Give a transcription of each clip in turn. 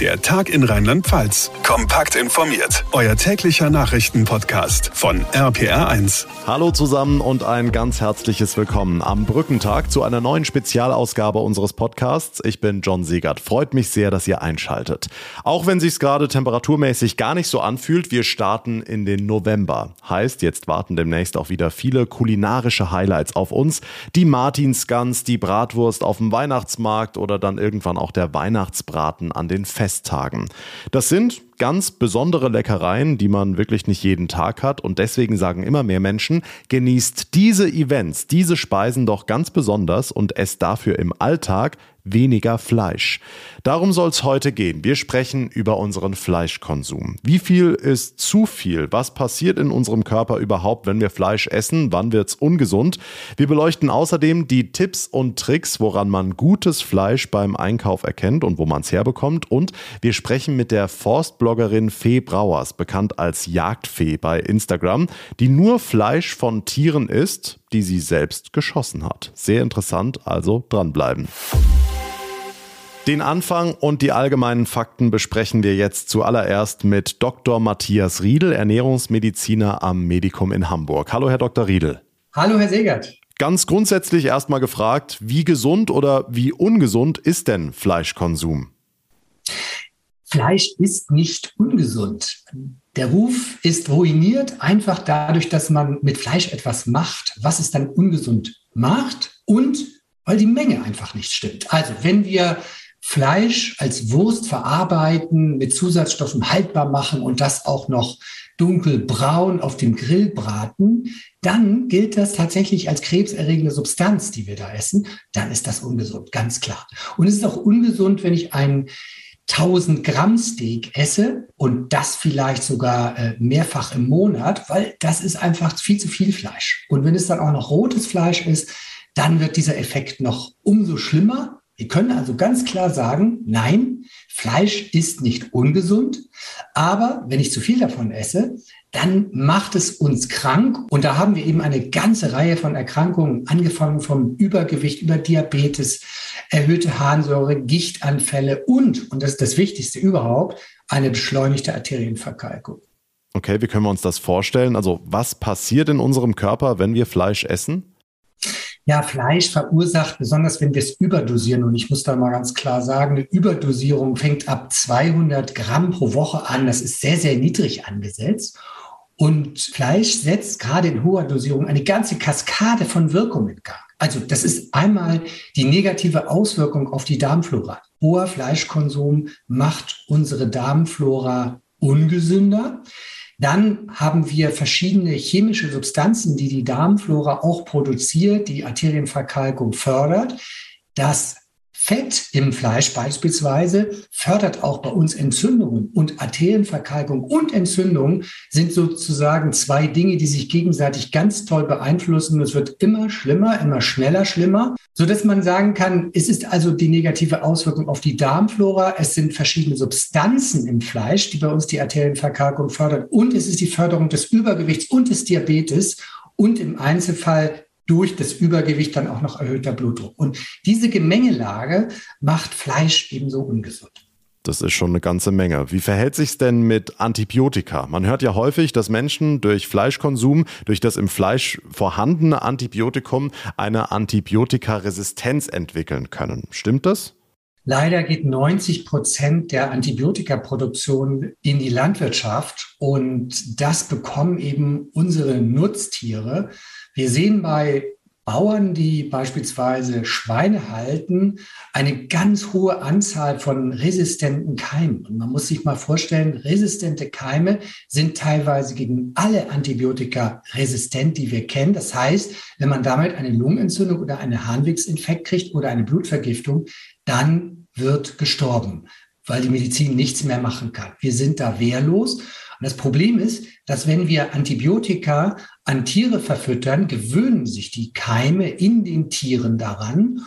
Der Tag in Rheinland-Pfalz. Kompakt informiert. Euer täglicher Nachrichtenpodcast von RPR1. Hallo zusammen und ein ganz herzliches Willkommen am Brückentag zu einer neuen Spezialausgabe unseres Podcasts. Ich bin John Siegert. Freut mich sehr, dass ihr einschaltet. Auch wenn sich's gerade temperaturmäßig gar nicht so anfühlt, wir starten in den November. Heißt, jetzt warten demnächst auch wieder viele kulinarische Highlights auf uns. Die Martinsgans, die Bratwurst auf dem Weihnachtsmarkt oder dann irgendwann auch der Weihnachtsbraten an den Festen. Festtagen. Das sind ganz besondere Leckereien, die man wirklich nicht jeden Tag hat. Und deswegen sagen immer mehr Menschen, genießt diese Events, diese Speisen doch ganz besonders und esst dafür im Alltag weniger Fleisch. Darum soll es heute gehen. Wir sprechen über unseren Fleischkonsum. Wie viel ist zu viel? Was passiert in unserem Körper überhaupt, wenn wir Fleisch essen? Wann wird es ungesund? Wir beleuchten außerdem die Tipps und Tricks, woran man gutes Fleisch beim Einkauf erkennt und wo man es herbekommt. Und wir sprechen mit der Forstbloggerin Fee Brauers, bekannt als Jagdfee bei Instagram, die nur Fleisch von Tieren isst, die sie selbst geschossen hat. Sehr interessant, also dranbleiben. Den Anfang und die allgemeinen Fakten besprechen wir jetzt zuallererst mit Dr. Matthias Riedel, Ernährungsmediziner am Medikum in Hamburg. Hallo, Herr Dr. Riedel. Hallo, Herr Segert. Ganz grundsätzlich erstmal gefragt, wie gesund oder wie ungesund ist denn Fleischkonsum? Fleisch ist nicht ungesund. Der Ruf ist ruiniert einfach dadurch, dass man mit Fleisch etwas macht, was es dann ungesund macht und weil die Menge einfach nicht stimmt. Also wenn wir Fleisch als Wurst verarbeiten, mit Zusatzstoffen haltbar machen und das auch noch dunkelbraun auf dem Grill braten, dann gilt das tatsächlich als krebserregende Substanz, die wir da essen. Dann ist das ungesund, ganz klar. Und es ist auch ungesund, wenn ich ein 1000 Gramm Steak esse und das vielleicht sogar äh, mehrfach im Monat, weil das ist einfach viel zu viel Fleisch. Und wenn es dann auch noch rotes Fleisch ist, dann wird dieser Effekt noch umso schlimmer wir können also ganz klar sagen, nein, Fleisch ist nicht ungesund, aber wenn ich zu viel davon esse, dann macht es uns krank. Und da haben wir eben eine ganze Reihe von Erkrankungen, angefangen vom Übergewicht über Diabetes, erhöhte Harnsäure, Gichtanfälle und, und das ist das Wichtigste überhaupt, eine beschleunigte Arterienverkalkung. Okay, wie können wir uns das vorstellen? Also was passiert in unserem Körper, wenn wir Fleisch essen? Ja, Fleisch verursacht, besonders wenn wir es überdosieren, und ich muss da mal ganz klar sagen, eine Überdosierung fängt ab 200 Gramm pro Woche an. Das ist sehr, sehr niedrig angesetzt. Und Fleisch setzt gerade in hoher Dosierung eine ganze Kaskade von Wirkungen in Gang. Also das ist einmal die negative Auswirkung auf die Darmflora. Hoher Fleischkonsum macht unsere Darmflora ungesünder. Dann haben wir verschiedene chemische Substanzen, die die Darmflora auch produziert, die Arterienverkalkung fördert. Das Fett im Fleisch beispielsweise fördert auch bei uns Entzündungen und Arterienverkalkung und Entzündung sind sozusagen zwei Dinge, die sich gegenseitig ganz toll beeinflussen. Es wird immer schlimmer, immer schneller schlimmer, so dass man sagen kann, es ist also die negative Auswirkung auf die Darmflora. Es sind verschiedene Substanzen im Fleisch, die bei uns die Arterienverkalkung fördern und es ist die Förderung des Übergewichts und des Diabetes und im Einzelfall durch das Übergewicht dann auch noch erhöhter Blutdruck. Und diese Gemengelage macht Fleisch ebenso ungesund. Das ist schon eine ganze Menge. Wie verhält sich es denn mit Antibiotika? Man hört ja häufig, dass Menschen durch Fleischkonsum, durch das im Fleisch vorhandene Antibiotikum eine Antibiotikaresistenz entwickeln können. Stimmt das? Leider geht 90 Prozent der Antibiotikaproduktion in die Landwirtschaft und das bekommen eben unsere Nutztiere. Wir sehen bei Bauern, die beispielsweise Schweine halten, eine ganz hohe Anzahl von resistenten Keimen. Und man muss sich mal vorstellen, resistente Keime sind teilweise gegen alle Antibiotika resistent, die wir kennen. Das heißt, wenn man damit eine Lungenentzündung oder einen Harnwegsinfekt kriegt oder eine Blutvergiftung, dann wird gestorben, weil die Medizin nichts mehr machen kann. Wir sind da wehrlos. Und das Problem ist, dass wenn wir Antibiotika an Tiere verfüttern, gewöhnen sich die Keime in den Tieren daran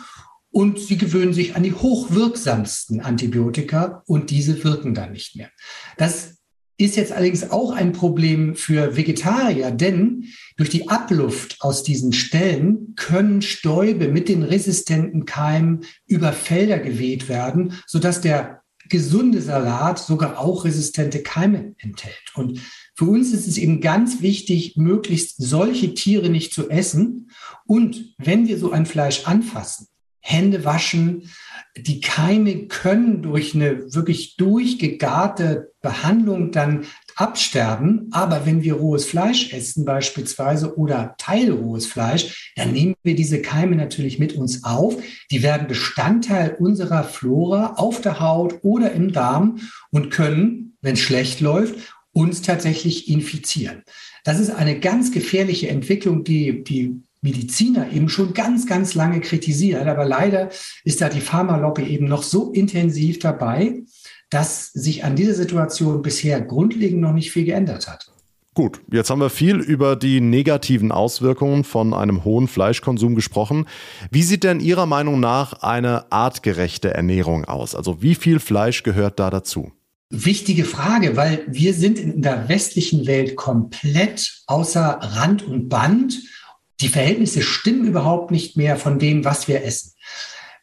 und sie gewöhnen sich an die hochwirksamsten Antibiotika und diese wirken dann nicht mehr. Das ist jetzt allerdings auch ein Problem für Vegetarier, denn durch die Abluft aus diesen Stellen können Stäube mit den resistenten Keimen über Felder geweht werden, sodass der gesunde Salat sogar auch resistente Keime enthält. Und für uns ist es eben ganz wichtig, möglichst solche Tiere nicht zu essen. Und wenn wir so ein Fleisch anfassen, Hände waschen, die Keime können durch eine wirklich durchgegarte Behandlung dann absterben. Aber wenn wir rohes Fleisch essen beispielsweise oder teilrohes Fleisch, dann nehmen wir diese Keime natürlich mit uns auf. Die werden Bestandteil unserer Flora auf der Haut oder im Darm und können, wenn es schlecht läuft, uns tatsächlich infizieren. Das ist eine ganz gefährliche Entwicklung, die die Mediziner eben schon ganz, ganz lange kritisiert. Aber leider ist da die Pharmalobby eben noch so intensiv dabei, dass sich an dieser Situation bisher grundlegend noch nicht viel geändert hat. Gut, jetzt haben wir viel über die negativen Auswirkungen von einem hohen Fleischkonsum gesprochen. Wie sieht denn Ihrer Meinung nach eine artgerechte Ernährung aus? Also wie viel Fleisch gehört da dazu? Wichtige Frage, weil wir sind in der westlichen Welt komplett außer Rand und Band die Verhältnisse stimmen überhaupt nicht mehr von dem, was wir essen.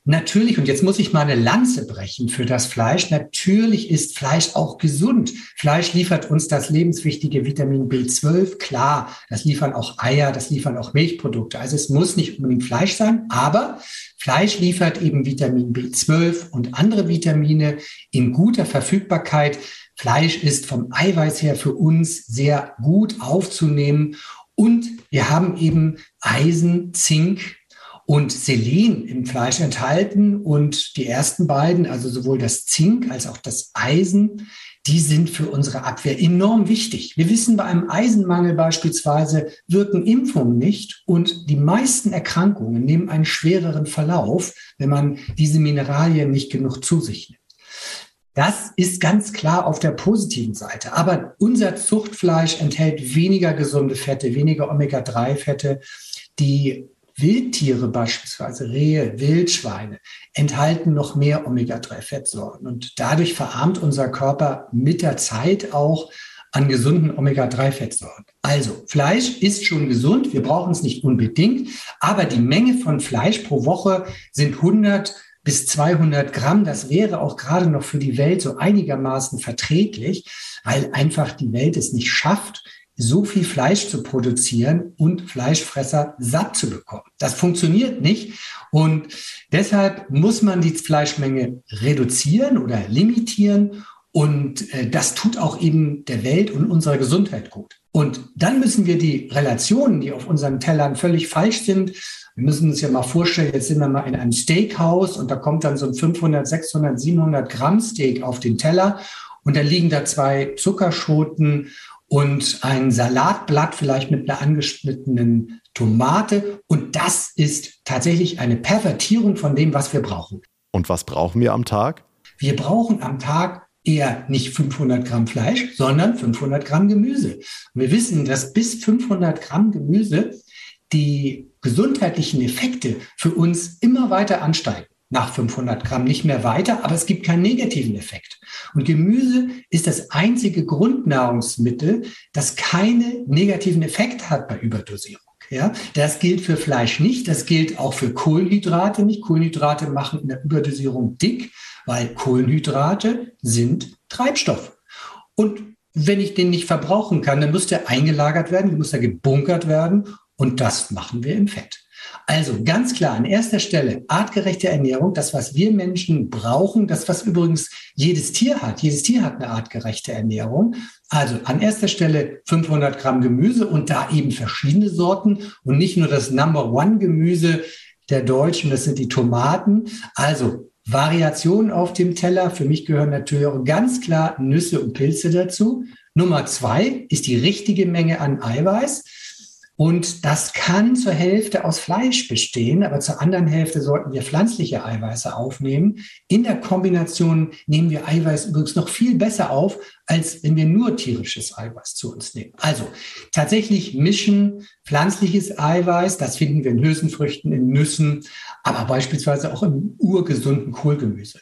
Natürlich, und jetzt muss ich mal eine Lanze brechen für das Fleisch. Natürlich ist Fleisch auch gesund. Fleisch liefert uns das lebenswichtige Vitamin B12. Klar, das liefern auch Eier, das liefern auch Milchprodukte. Also es muss nicht unbedingt Fleisch sein, aber Fleisch liefert eben Vitamin B12 und andere Vitamine in guter Verfügbarkeit. Fleisch ist vom Eiweiß her für uns sehr gut aufzunehmen und wir haben eben Eisen, Zink und Selen im Fleisch enthalten. Und die ersten beiden, also sowohl das Zink als auch das Eisen, die sind für unsere Abwehr enorm wichtig. Wir wissen, bei einem Eisenmangel beispielsweise wirken Impfungen nicht und die meisten Erkrankungen nehmen einen schwereren Verlauf, wenn man diese Mineralien nicht genug zu sich nimmt. Das ist ganz klar auf der positiven Seite. Aber unser Zuchtfleisch enthält weniger gesunde Fette, weniger Omega-3-Fette. Die Wildtiere beispielsweise, Rehe, Wildschweine, enthalten noch mehr Omega-3-Fettsäuren. Und dadurch verarmt unser Körper mit der Zeit auch an gesunden Omega-3-Fettsäuren. Also Fleisch ist schon gesund, wir brauchen es nicht unbedingt, aber die Menge von Fleisch pro Woche sind 100 bis 200 Gramm. Das wäre auch gerade noch für die Welt so einigermaßen verträglich, weil einfach die Welt es nicht schafft, so viel Fleisch zu produzieren und Fleischfresser satt zu bekommen. Das funktioniert nicht. Und deshalb muss man die Fleischmenge reduzieren oder limitieren. Und äh, das tut auch eben der Welt und unserer Gesundheit gut. Und dann müssen wir die Relationen, die auf unseren Tellern völlig falsch sind, wir müssen uns ja mal vorstellen, jetzt sind wir mal in einem Steakhouse und da kommt dann so ein 500, 600, 700 Gramm Steak auf den Teller und da liegen da zwei Zuckerschoten und ein Salatblatt vielleicht mit einer angeschnittenen Tomate und das ist tatsächlich eine Pervertierung von dem, was wir brauchen. Und was brauchen wir am Tag? Wir brauchen am Tag eher nicht 500 Gramm Fleisch, sondern 500 Gramm Gemüse. Und wir wissen, dass bis 500 Gramm Gemüse die gesundheitlichen Effekte für uns immer weiter ansteigen. Nach 500 Gramm nicht mehr weiter, aber es gibt keinen negativen Effekt. Und Gemüse ist das einzige Grundnahrungsmittel, das keine negativen Effekte hat bei Überdosierung. Ja, das gilt für Fleisch nicht. Das gilt auch für Kohlenhydrate nicht. Kohlenhydrate machen in der Überdosierung dick, weil Kohlenhydrate sind Treibstoff. Und wenn ich den nicht verbrauchen kann, dann muss der eingelagert werden, dann muss er gebunkert werden und das machen wir im Fett. Also ganz klar an erster Stelle artgerechte Ernährung, das, was wir Menschen brauchen, das, was übrigens jedes Tier hat. Jedes Tier hat eine artgerechte Ernährung. Also an erster Stelle 500 Gramm Gemüse und da eben verschiedene Sorten und nicht nur das Number One Gemüse der Deutschen, das sind die Tomaten. Also Variationen auf dem Teller. Für mich gehören natürlich auch ganz klar Nüsse und Pilze dazu. Nummer zwei ist die richtige Menge an Eiweiß. Und das kann zur Hälfte aus Fleisch bestehen, aber zur anderen Hälfte sollten wir pflanzliche Eiweiße aufnehmen. In der Kombination nehmen wir Eiweiß übrigens noch viel besser auf, als wenn wir nur tierisches Eiweiß zu uns nehmen. Also tatsächlich mischen pflanzliches Eiweiß, das finden wir in Hülsenfrüchten, in Nüssen, aber beispielsweise auch im urgesunden Kohlgemüse.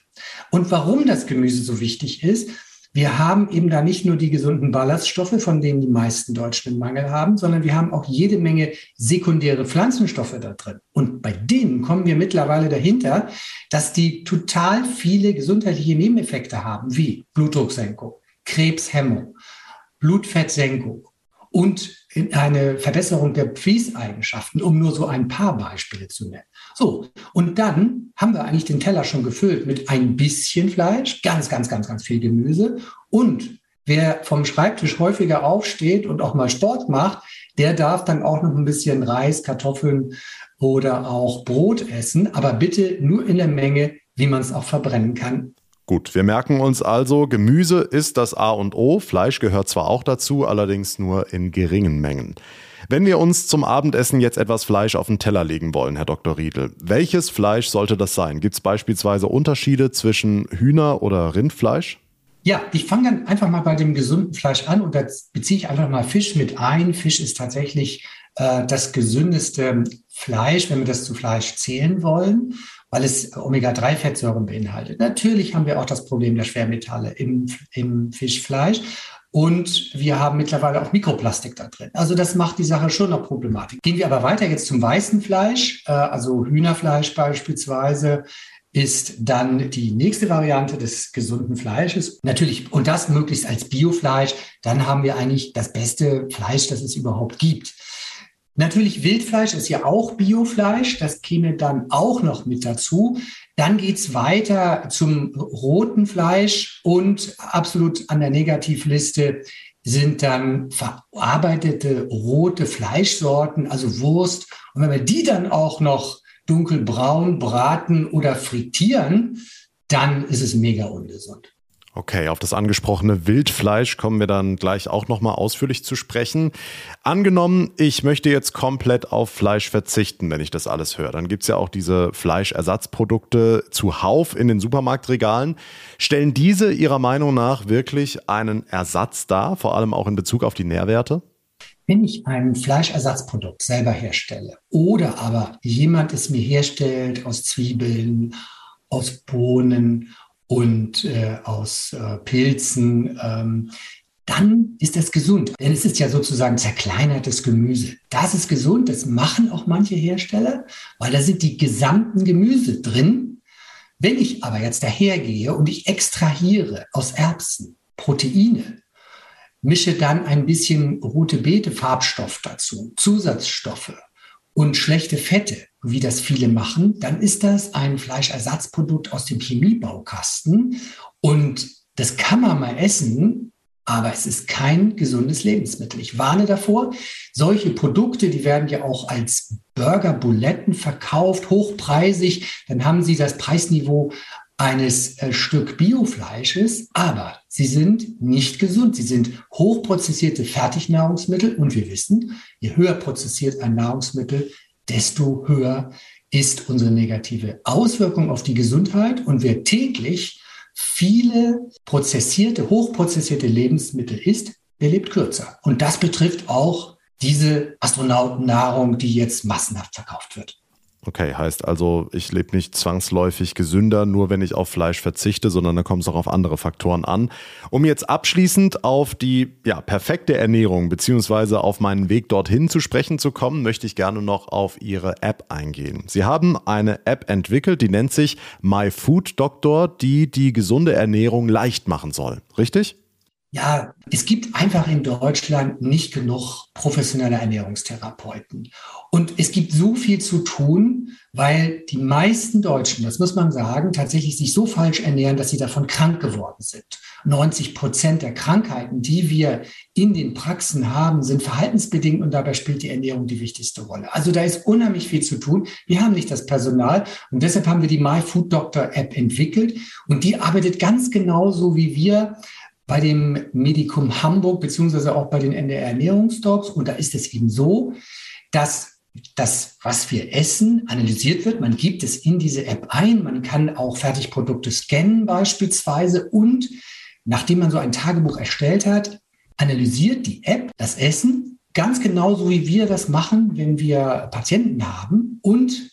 Und warum das Gemüse so wichtig ist, wir haben eben da nicht nur die gesunden Ballaststoffe, von denen die meisten Deutschen einen Mangel haben, sondern wir haben auch jede Menge sekundäre Pflanzenstoffe da drin. Und bei denen kommen wir mittlerweile dahinter, dass die total viele gesundheitliche Nebeneffekte haben, wie Blutdrucksenkung, Krebshemmung, Blutfettsenkung und eine Verbesserung der Fließeigenschaften, um nur so ein paar Beispiele zu nennen. So, und dann haben wir eigentlich den Teller schon gefüllt mit ein bisschen Fleisch, ganz, ganz, ganz, ganz viel Gemüse. Und wer vom Schreibtisch häufiger aufsteht und auch mal Sport macht, der darf dann auch noch ein bisschen Reis, Kartoffeln oder auch Brot essen, aber bitte nur in der Menge, wie man es auch verbrennen kann. Gut, wir merken uns also, Gemüse ist das A und O, Fleisch gehört zwar auch dazu, allerdings nur in geringen Mengen. Wenn wir uns zum Abendessen jetzt etwas Fleisch auf den Teller legen wollen, Herr Dr. Riedel, welches Fleisch sollte das sein? Gibt es beispielsweise Unterschiede zwischen Hühner- oder Rindfleisch? Ja, ich fange dann einfach mal bei dem gesunden Fleisch an und da beziehe ich einfach mal Fisch mit ein. Fisch ist tatsächlich äh, das gesündeste Fleisch, wenn wir das zu Fleisch zählen wollen, weil es Omega-3-Fettsäuren beinhaltet. Natürlich haben wir auch das Problem der Schwermetalle im, im Fischfleisch. Und wir haben mittlerweile auch Mikroplastik da drin. Also das macht die Sache schon noch problematisch. Gehen wir aber weiter jetzt zum weißen Fleisch, äh, also Hühnerfleisch beispielsweise ist dann die nächste Variante des gesunden Fleisches. Natürlich, und das möglichst als Biofleisch, dann haben wir eigentlich das beste Fleisch, das es überhaupt gibt. Natürlich Wildfleisch ist ja auch Biofleisch, das käme dann auch noch mit dazu. Dann geht's weiter zum roten Fleisch und absolut an der Negativliste sind dann verarbeitete rote Fleischsorten, also Wurst. Und wenn wir die dann auch noch dunkelbraun braten oder frittieren, dann ist es mega ungesund. Okay, auf das angesprochene Wildfleisch kommen wir dann gleich auch nochmal ausführlich zu sprechen. Angenommen, ich möchte jetzt komplett auf Fleisch verzichten, wenn ich das alles höre. Dann gibt es ja auch diese Fleischersatzprodukte zuhauf in den Supermarktregalen. Stellen diese Ihrer Meinung nach wirklich einen Ersatz dar, vor allem auch in Bezug auf die Nährwerte? Wenn ich ein Fleischersatzprodukt selber herstelle oder aber jemand es mir herstellt aus Zwiebeln, aus Bohnen und äh, aus äh, Pilzen, ähm, dann ist das gesund. Denn es ist ja sozusagen zerkleinertes Gemüse. Das ist gesund, das machen auch manche Hersteller, weil da sind die gesamten Gemüse drin. Wenn ich aber jetzt dahergehe und ich extrahiere aus Erbsen Proteine, mische dann ein bisschen rote Beete Farbstoff dazu, Zusatzstoffe und schlechte Fette, wie das viele machen, dann ist das ein Fleischersatzprodukt aus dem Chemiebaukasten und das kann man mal essen, aber es ist kein gesundes Lebensmittel. Ich warne davor. Solche Produkte, die werden ja auch als Burger-Buletten verkauft, hochpreisig. Dann haben sie das Preisniveau eines äh, Stück Biofleisches, aber sie sind nicht gesund. Sie sind hochprozessierte Fertignahrungsmittel und wir wissen, je höher prozessiert ein Nahrungsmittel, desto höher ist unsere negative Auswirkung auf die Gesundheit und wer täglich viele prozessierte, hochprozessierte Lebensmittel isst, der lebt kürzer. Und das betrifft auch diese Astronautennahrung, die jetzt massenhaft verkauft wird. Okay, heißt also, ich lebe nicht zwangsläufig gesünder, nur wenn ich auf Fleisch verzichte, sondern da kommt es auch auf andere Faktoren an. Um jetzt abschließend auf die ja, perfekte Ernährung beziehungsweise auf meinen Weg dorthin zu sprechen zu kommen, möchte ich gerne noch auf Ihre App eingehen. Sie haben eine App entwickelt, die nennt sich My Food Doctor, die die gesunde Ernährung leicht machen soll. Richtig? Ja, es gibt einfach in Deutschland nicht genug professionelle Ernährungstherapeuten. Und es gibt so viel zu tun, weil die meisten Deutschen, das muss man sagen, tatsächlich sich so falsch ernähren, dass sie davon krank geworden sind. 90 Prozent der Krankheiten, die wir in den Praxen haben, sind verhaltensbedingt und dabei spielt die Ernährung die wichtigste Rolle. Also da ist unheimlich viel zu tun. Wir haben nicht das Personal und deshalb haben wir die My Food Doctor App entwickelt und die arbeitet ganz genauso wie wir bei dem Medikum Hamburg beziehungsweise auch bei den NDR Ernährungsdocs. Und da ist es eben so, dass das, was wir essen, analysiert wird. Man gibt es in diese App ein. Man kann auch Fertigprodukte scannen beispielsweise. Und nachdem man so ein Tagebuch erstellt hat, analysiert die App das Essen ganz genauso, wie wir das machen, wenn wir Patienten haben und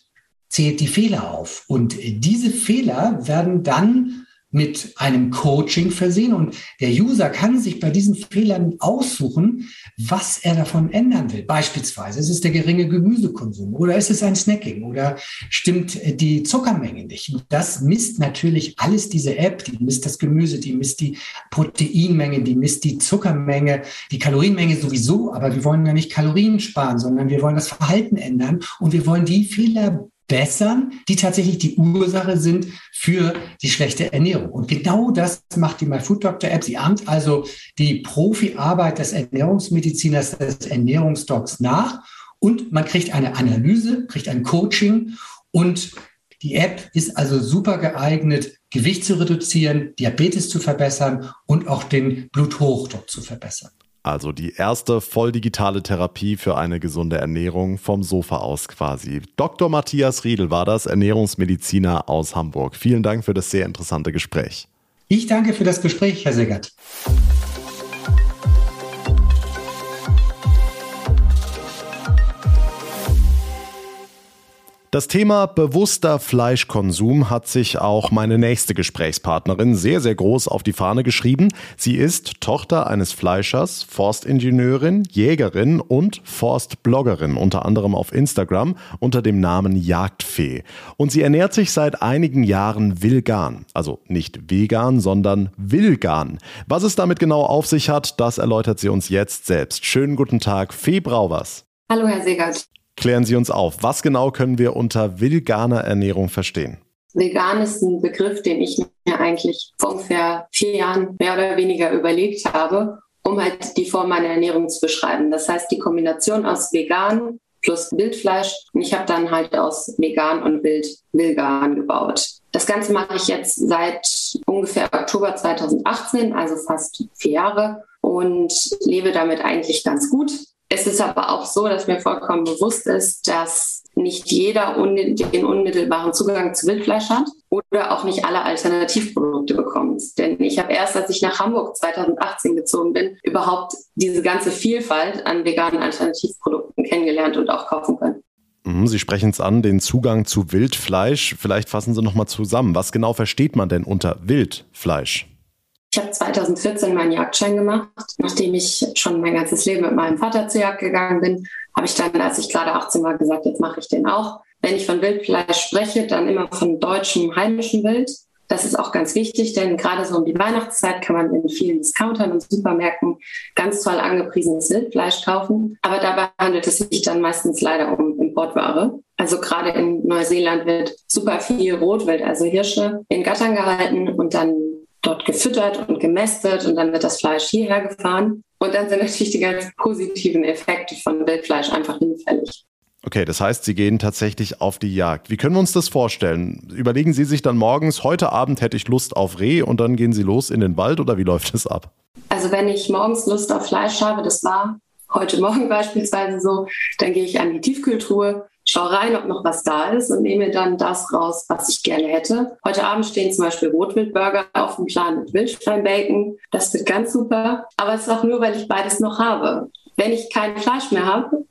zählt die Fehler auf. Und diese Fehler werden dann mit einem Coaching versehen und der User kann sich bei diesen Fehlern aussuchen, was er davon ändern will. Beispielsweise ist es der geringe Gemüsekonsum oder ist es ein Snacking oder stimmt die Zuckermenge nicht. Das misst natürlich alles diese App, die misst das Gemüse, die misst die Proteinmenge, die misst die Zuckermenge, die Kalorienmenge sowieso, aber wir wollen ja nicht Kalorien sparen, sondern wir wollen das Verhalten ändern und wir wollen die Fehler bessern, die tatsächlich die Ursache sind für die schlechte Ernährung. Und genau das macht die My Food Doctor App. Sie ahmt also die Profiarbeit des Ernährungsmediziners, des Ernährungsdocs nach und man kriegt eine Analyse, kriegt ein Coaching und die App ist also super geeignet, Gewicht zu reduzieren, Diabetes zu verbessern und auch den Bluthochdruck zu verbessern. Also die erste voll digitale Therapie für eine gesunde Ernährung vom Sofa aus quasi. Dr. Matthias Riedel war das, Ernährungsmediziner aus Hamburg. Vielen Dank für das sehr interessante Gespräch. Ich danke für das Gespräch, Herr Segert. Das Thema bewusster Fleischkonsum hat sich auch meine nächste Gesprächspartnerin sehr, sehr groß auf die Fahne geschrieben. Sie ist Tochter eines Fleischers, Forstingenieurin, Jägerin und Forstbloggerin, unter anderem auf Instagram unter dem Namen Jagdfee. Und sie ernährt sich seit einigen Jahren vegan. Also nicht vegan, sondern Vilgan. Was es damit genau auf sich hat, das erläutert sie uns jetzt selbst. Schönen guten Tag, Fee Brauwers. Hallo, Herr Segert. Klären Sie uns auf, was genau können wir unter veganer Ernährung verstehen? Vegan ist ein Begriff, den ich mir eigentlich vor ungefähr vier Jahren mehr oder weniger überlegt habe, um halt die Form meiner Ernährung zu beschreiben. Das heißt, die Kombination aus vegan plus Wildfleisch. Und ich habe dann halt aus vegan und wild Vegan gebaut. Das Ganze mache ich jetzt seit ungefähr Oktober 2018, also fast vier Jahre und lebe damit eigentlich ganz gut. Es ist aber auch so, dass mir vollkommen bewusst ist, dass nicht jeder den unmittelbaren Zugang zu Wildfleisch hat oder auch nicht alle Alternativprodukte bekommt. Denn ich habe erst, als ich nach Hamburg 2018 gezogen bin, überhaupt diese ganze Vielfalt an veganen Alternativprodukten kennengelernt und auch kaufen können. Mhm, Sie sprechen es an, den Zugang zu Wildfleisch. Vielleicht fassen Sie noch mal zusammen. Was genau versteht man denn unter Wildfleisch? Ich habe 2014 meinen Jagdschein gemacht. Nachdem ich schon mein ganzes Leben mit meinem Vater zur Jagd gegangen bin, habe ich dann, als ich gerade 18 war, gesagt, jetzt mache ich den auch. Wenn ich von Wildfleisch spreche, dann immer von deutschem, heimischem Wild. Das ist auch ganz wichtig, denn gerade so um die Weihnachtszeit kann man in vielen Discountern und Supermärkten ganz toll angepriesenes Wildfleisch kaufen. Aber dabei handelt es sich dann meistens leider um Importware. Also gerade in Neuseeland wird super viel Rotwild, also Hirsche, in Gattern gehalten und dann dort gefüttert und gemästet und dann wird das Fleisch hierher gefahren. Und dann sind natürlich die ganz positiven Effekte von Wildfleisch einfach hinfällig. Okay, das heißt, Sie gehen tatsächlich auf die Jagd. Wie können wir uns das vorstellen? Überlegen Sie sich dann morgens, heute Abend hätte ich Lust auf Reh und dann gehen Sie los in den Wald oder wie läuft es ab? Also wenn ich morgens Lust auf Fleisch habe, das war heute Morgen beispielsweise so, dann gehe ich an die Tiefkühltruhe, schaue rein, ob noch was da ist und nehme dann das raus, was ich gerne hätte. Heute Abend stehen zum Beispiel Rotwildburger auf dem Plan mit Wildschweinbacon. Das wird ganz super. Aber es ist auch nur, weil ich beides noch habe. Wenn ich kein Fleisch mehr habe,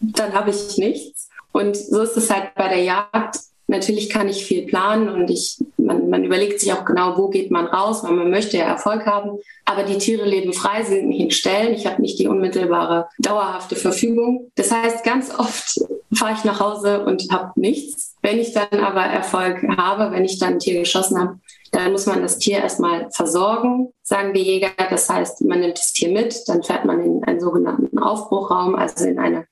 dann habe ich nichts. Und so ist es halt bei der Jagd. Natürlich kann ich viel planen und ich, man, man überlegt sich auch genau, wo geht man raus, weil man möchte ja Erfolg haben. Aber die Tiere leben frei, sie sind nicht in Stellen. Ich habe nicht die unmittelbare, dauerhafte Verfügung. Das heißt, ganz oft fahre ich nach Hause und habe nichts. Wenn ich dann aber Erfolg habe, wenn ich dann ein Tier geschossen habe, dann muss man das Tier erstmal versorgen, sagen die Jäger. Das heißt, man nimmt das Tier mit, dann fährt man in einen sogenannten Aufbruchraum, also in eine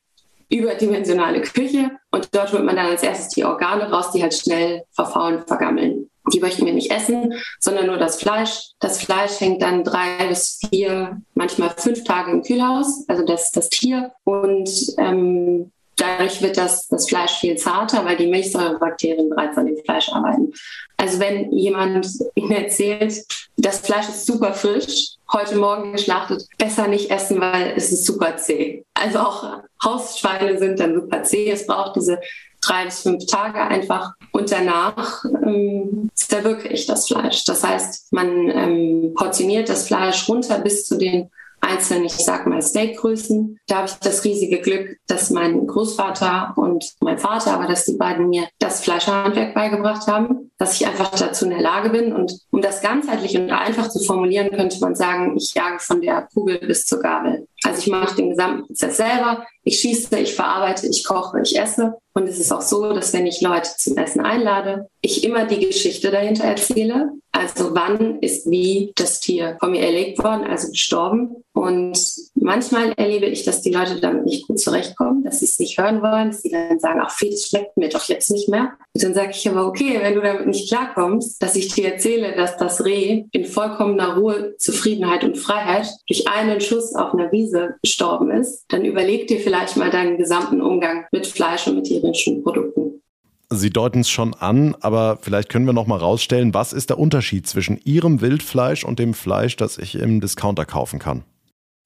überdimensionale Küche. Und dort holt man dann als erstes die Organe raus, die halt schnell verfaulen, vergammeln. Die möchten wir nicht essen, sondern nur das Fleisch. Das Fleisch hängt dann drei bis vier, manchmal fünf Tage im Kühlhaus, also das, das Tier. Und ähm, Dadurch wird das, das Fleisch viel zarter, weil die Milchsäurebakterien bereits an dem Fleisch arbeiten. Also wenn jemand Ihnen erzählt, das Fleisch ist super frisch, heute Morgen geschlachtet, besser nicht essen, weil es ist super zäh. Also auch Hausschweine sind dann super zäh. Es braucht diese drei bis fünf Tage einfach. Und danach ähm, zerwirke ich das Fleisch. Das heißt, man ähm, portioniert das Fleisch runter bis zu den einzelnen, ich sag mal, Steakgrößen. Da habe ich das riesige Glück, dass mein Großvater und mein Vater, aber dass die beiden mir das Fleischhandwerk beigebracht haben, dass ich einfach dazu in der Lage bin. Und um das ganzheitlich und einfach zu formulieren, könnte man sagen, ich jage von der Kugel bis zur Gabel. Also ich mache den gesamten Prozess selber. Ich schieße, ich verarbeite, ich koche, ich esse. Und es ist auch so, dass wenn ich Leute zum Essen einlade, ich immer die Geschichte dahinter erzähle. Also wann ist wie das Tier von mir erlegt worden, also gestorben. Und manchmal erlebe ich, dass die Leute damit nicht gut zurechtkommen, dass sie es nicht hören wollen, dass sie dann sagen, ach, Fee, das schmeckt mir doch jetzt nicht mehr. Und dann sage ich aber, okay, wenn du damit nicht klarkommst, dass ich dir erzähle, dass das Reh in vollkommener Ruhe, Zufriedenheit und Freiheit durch einen Schuss auf einer Wiese gestorben ist, dann überleg dir vielleicht mal deinen gesamten Umgang mit Fleisch und mit tierischen Produkten. Sie deuten es schon an, aber vielleicht können wir noch mal rausstellen, was ist der Unterschied zwischen Ihrem Wildfleisch und dem Fleisch, das ich im Discounter kaufen kann?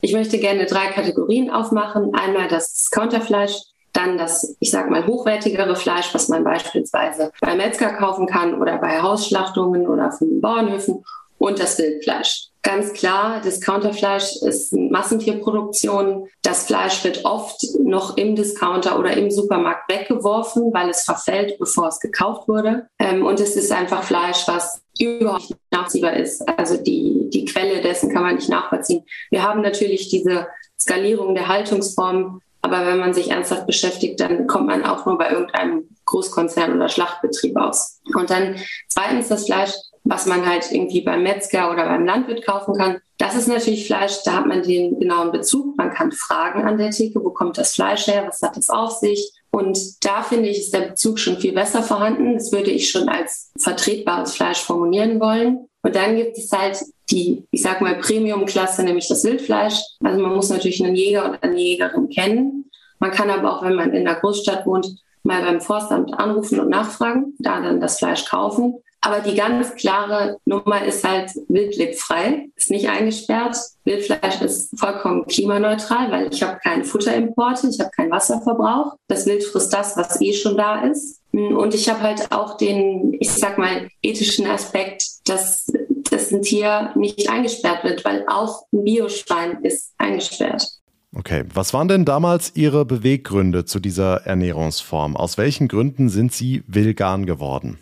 Ich möchte gerne drei Kategorien aufmachen. Einmal das Discounterfleisch, dann das, ich sage mal, hochwertigere Fleisch, was man beispielsweise bei Metzger kaufen kann oder bei Hausschlachtungen oder von Bauernhöfen und das Wildfleisch. Ganz klar, Discounterfleisch ist Massentierproduktion. Das Fleisch wird oft noch im Discounter oder im Supermarkt weggeworfen, weil es verfällt, bevor es gekauft wurde. Ähm, und es ist einfach Fleisch, was überhaupt nicht nachziehbar ist. Also die, die Quelle dessen kann man nicht nachvollziehen. Wir haben natürlich diese Skalierung der Haltungsform, aber wenn man sich ernsthaft beschäftigt, dann kommt man auch nur bei irgendeinem Großkonzern oder Schlachtbetrieb aus. Und dann zweitens das Fleisch was man halt irgendwie beim Metzger oder beim Landwirt kaufen kann. Das ist natürlich Fleisch, da hat man den genauen Bezug. Man kann fragen an der Theke, wo kommt das Fleisch her, was hat das auf sich? Und da finde ich, ist der Bezug schon viel besser vorhanden. Das würde ich schon als vertretbares Fleisch formulieren wollen. Und dann gibt es halt die, ich sag mal, Premium-Klasse, nämlich das Wildfleisch. Also man muss natürlich einen Jäger und eine Jägerin kennen. Man kann aber auch, wenn man in der Großstadt wohnt, mal beim Forstamt anrufen und nachfragen, da dann das Fleisch kaufen. Aber die ganz klare Nummer ist halt wildlebfrei, ist nicht eingesperrt. Wildfleisch ist vollkommen klimaneutral, weil ich habe keine Futterimporte, ich habe keinen Wasserverbrauch. Das Wild frisst das, was eh schon da ist. Und ich habe halt auch den, ich sag mal, ethischen Aspekt, dass, dass ein Tier nicht eingesperrt wird, weil auch ein Bioschwein ist eingesperrt. Okay, was waren denn damals Ihre Beweggründe zu dieser Ernährungsform? Aus welchen Gründen sind Sie vegan geworden?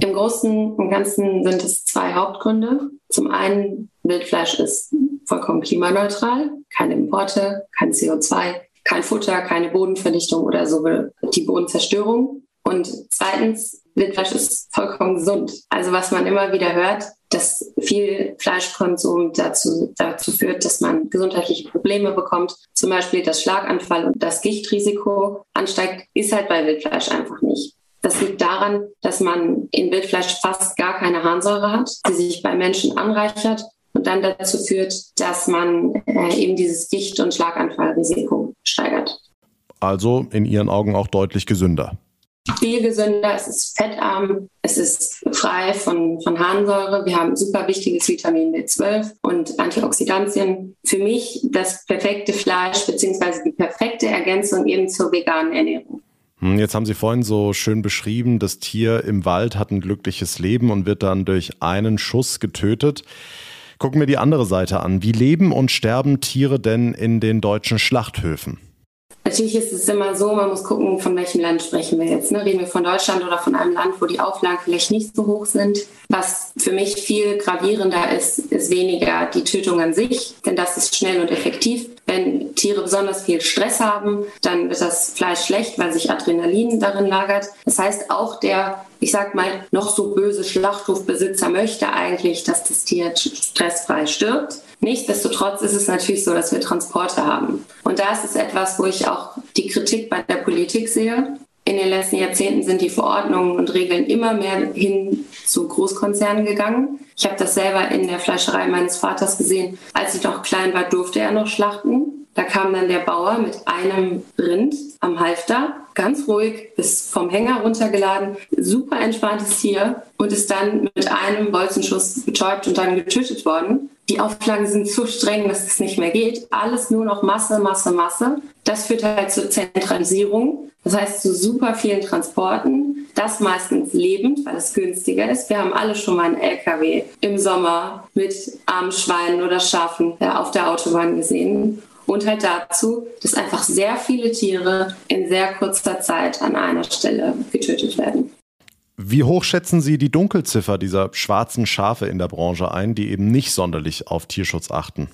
Im Großen und Ganzen sind es zwei Hauptgründe. Zum einen, Wildfleisch ist vollkommen klimaneutral, keine Importe, kein CO2, kein Futter, keine Bodenverdichtung oder so die Bodenzerstörung. Und zweitens, Wildfleisch ist vollkommen gesund. Also was man immer wieder hört, dass viel Fleischkonsum dazu, dazu führt, dass man gesundheitliche Probleme bekommt. Zum Beispiel das Schlaganfall und das Gichtrisiko ansteigt, ist halt bei Wildfleisch einfach nicht. Das liegt daran, dass man in Wildfleisch fast gar keine Harnsäure hat, die sich bei Menschen anreichert und dann dazu führt, dass man äh, eben dieses Gicht- und Schlaganfallrisiko steigert. Also in Ihren Augen auch deutlich gesünder. Viel gesünder, es ist fettarm, es ist frei von, von Harnsäure. Wir haben super wichtiges Vitamin B12 und Antioxidantien. Für mich das perfekte Fleisch beziehungsweise die perfekte Ergänzung eben zur veganen Ernährung. Hm, jetzt haben Sie vorhin so schön beschrieben, das Tier im Wald hat ein glückliches Leben und wird dann durch einen Schuss getötet. Gucken wir die andere Seite an. Wie leben und sterben Tiere denn in den deutschen Schlachthöfen? Natürlich ist es immer so, man muss gucken, von welchem Land sprechen wir jetzt. Ne? Reden wir von Deutschland oder von einem Land, wo die Auflagen vielleicht nicht so hoch sind. Was für mich viel gravierender ist, ist weniger die Tötung an sich, denn das ist schnell und effektiv. Wenn Tiere besonders viel Stress haben, dann wird das Fleisch schlecht, weil sich Adrenalin darin lagert. Das heißt, auch der, ich sag mal, noch so böse Schlachthofbesitzer möchte eigentlich, dass das Tier stressfrei stirbt. Nichtsdestotrotz ist es natürlich so, dass wir Transporte haben. Und da ist es etwas, wo ich auch die Kritik bei der Politik sehe. In den letzten Jahrzehnten sind die Verordnungen und Regeln immer mehr hin zu Großkonzernen gegangen. Ich habe das selber in der Fleischerei meines Vaters gesehen. Als ich noch klein war, durfte er noch schlachten. Da kam dann der Bauer mit einem Rind am Halfter, ganz ruhig, bis vom Hänger runtergeladen, super entspanntes Tier und ist dann mit einem Bolzenschuss betäubt und dann getötet worden. Die Auflagen sind so streng, dass es nicht mehr geht. Alles nur noch Masse, Masse, Masse. Das führt halt zur Zentralisierung. Das heißt zu super vielen Transporten. Das meistens lebend, weil es günstiger ist. Wir haben alle schon mal einen LKW im Sommer mit armen Schweinen oder Schafen auf der Autobahn gesehen. Und halt dazu, dass einfach sehr viele Tiere in sehr kurzer Zeit an einer Stelle getötet werden. Wie hoch schätzen Sie die Dunkelziffer dieser schwarzen Schafe in der Branche ein, die eben nicht sonderlich auf Tierschutz achten?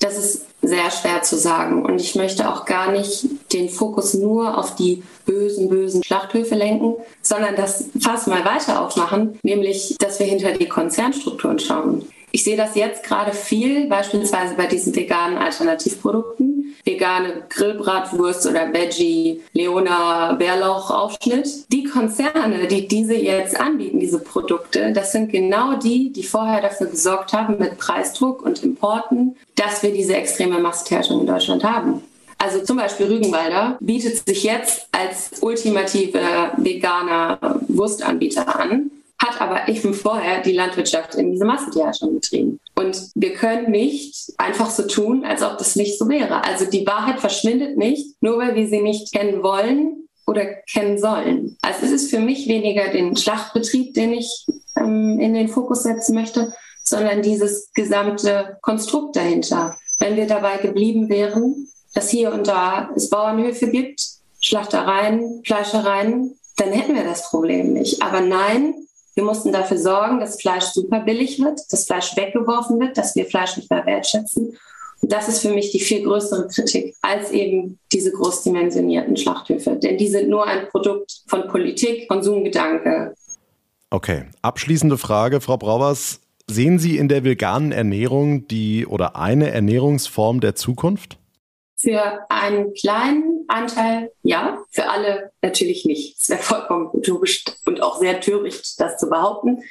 Das ist sehr schwer zu sagen. Und ich möchte auch gar nicht den Fokus nur auf die bösen, bösen Schlachthöfe lenken, sondern das fast mal weiter aufmachen, nämlich, dass wir hinter die Konzernstrukturen schauen. Ich sehe das jetzt gerade viel, beispielsweise bei diesen veganen Alternativprodukten. Vegane Grillbratwurst oder Veggie Leona Bärlauchaufschnitt. Die Konzerne, die diese jetzt anbieten, diese Produkte, das sind genau die, die vorher dafür gesorgt haben mit Preisdruck und Importen, dass wir diese extreme Massenherstellung in Deutschland haben. Also zum Beispiel Rügenwalder bietet sich jetzt als ultimative veganer Wurstanbieter an hat aber eben vorher die Landwirtschaft in diese Massentierhaltung getrieben. Und wir können nicht einfach so tun, als ob das nicht so wäre. Also die Wahrheit verschwindet nicht, nur weil wir sie nicht kennen wollen oder kennen sollen. Also es ist für mich weniger den Schlachtbetrieb, den ich ähm, in den Fokus setzen möchte, sondern dieses gesamte Konstrukt dahinter. Wenn wir dabei geblieben wären, dass hier und da es Bauernhöfe gibt, Schlachtereien, Fleischereien, dann hätten wir das Problem nicht. Aber nein, wir mussten dafür sorgen, dass Fleisch super billig wird, dass Fleisch weggeworfen wird, dass wir Fleisch nicht mehr wertschätzen. Und das ist für mich die viel größere Kritik als eben diese großdimensionierten Schlachthöfe. Denn die sind nur ein Produkt von Politik, Konsumgedanke. Okay, abschließende Frage, Frau Brauers. Sehen Sie in der veganen Ernährung die oder eine Ernährungsform der Zukunft? Für einen kleinen Anteil ja, für alle natürlich nicht. Es wäre vollkommen utopisch und auch sehr töricht, das zu behaupten.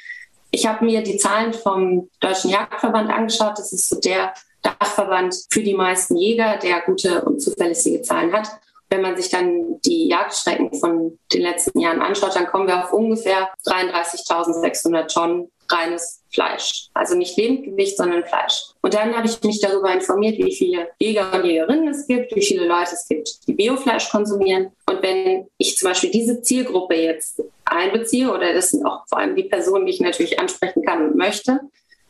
Ich habe mir die Zahlen vom Deutschen Jagdverband angeschaut. Das ist so der Dachverband für die meisten Jäger, der gute und zuverlässige Zahlen hat. Wenn man sich dann die Jagdstrecken von den letzten Jahren anschaut, dann kommen wir auf ungefähr 33.600 Tonnen reines Fleisch. Also nicht Lebendgewicht, sondern Fleisch. Und dann habe ich mich darüber informiert, wie viele Jäger und Jägerinnen es gibt, wie viele Leute es gibt, die Biofleisch konsumieren. Und wenn ich zum Beispiel diese Zielgruppe jetzt einbeziehe, oder das sind auch vor allem die Personen, die ich natürlich ansprechen kann und möchte,